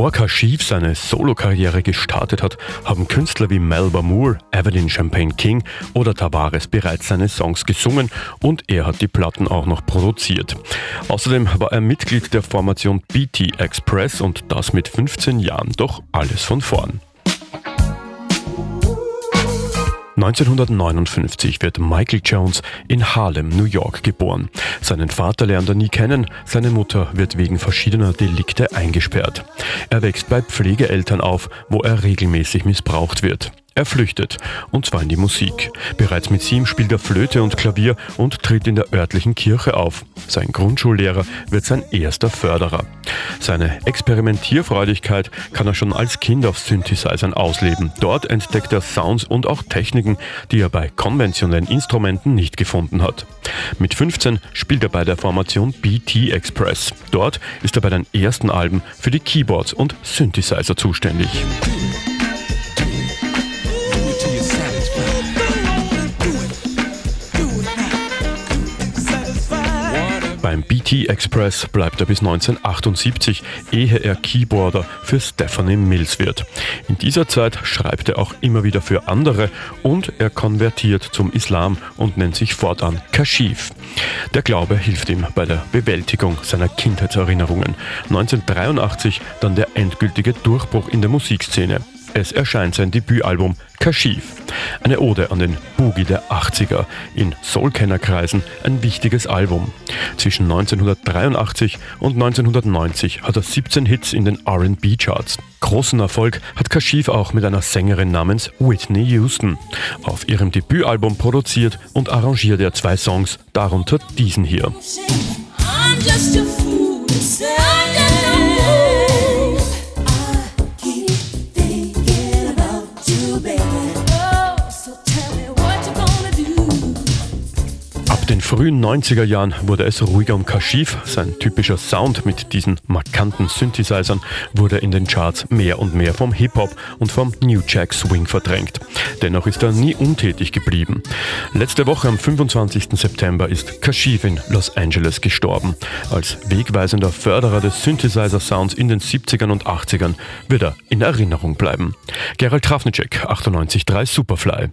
Bevor Kashif seine Solokarriere gestartet hat, haben Künstler wie Melba Moore, Evelyn Champagne King oder Tavares bereits seine Songs gesungen und er hat die Platten auch noch produziert. Außerdem war er Mitglied der Formation BT Express und das mit 15 Jahren, doch alles von vorn. 1959 wird Michael Jones in Harlem, New York geboren. Seinen Vater lernt er nie kennen, seine Mutter wird wegen verschiedener Delikte eingesperrt. Er wächst bei Pflegeeltern auf, wo er regelmäßig missbraucht wird. Er flüchtet, und zwar in die Musik. Bereits mit sieben spielt er Flöte und Klavier und tritt in der örtlichen Kirche auf. Sein Grundschullehrer wird sein erster Förderer. Seine Experimentierfreudigkeit kann er schon als Kind auf Synthesizern ausleben. Dort entdeckt er Sounds und auch Techniken, die er bei konventionellen Instrumenten nicht gefunden hat. Mit 15 spielt er bei der Formation BT Express. Dort ist er bei den ersten Alben für die Keyboards und Synthesizer zuständig. Beim BT Express bleibt er bis 1978, ehe er Keyboarder für Stephanie Mills wird. In dieser Zeit schreibt er auch immer wieder für andere und er konvertiert zum Islam und nennt sich fortan Kashif. Der Glaube hilft ihm bei der Bewältigung seiner Kindheitserinnerungen. 1983 dann der endgültige Durchbruch in der Musikszene. Es erscheint sein Debütalbum Kashif. Eine Ode an den Boogie der 80er. In Soulkennerkreisen ein wichtiges Album. Zwischen 1983 und 1990 hat er 17 Hits in den RB-Charts. Großen Erfolg hat Kashif auch mit einer Sängerin namens Whitney Houston. Auf ihrem Debütalbum produziert und arrangiert er zwei Songs, darunter diesen hier. I'm just a fool den frühen 90er Jahren wurde es ruhiger um Kashif. Sein typischer Sound mit diesen markanten Synthesizern wurde in den Charts mehr und mehr vom Hip-Hop und vom New Jack Swing verdrängt. Dennoch ist er nie untätig geblieben. Letzte Woche am 25. September ist Kashif in Los Angeles gestorben. Als wegweisender Förderer des Synthesizer-Sounds in den 70ern und 80ern wird er in Erinnerung bleiben. Gerald Trafnicek, 98.3 Superfly.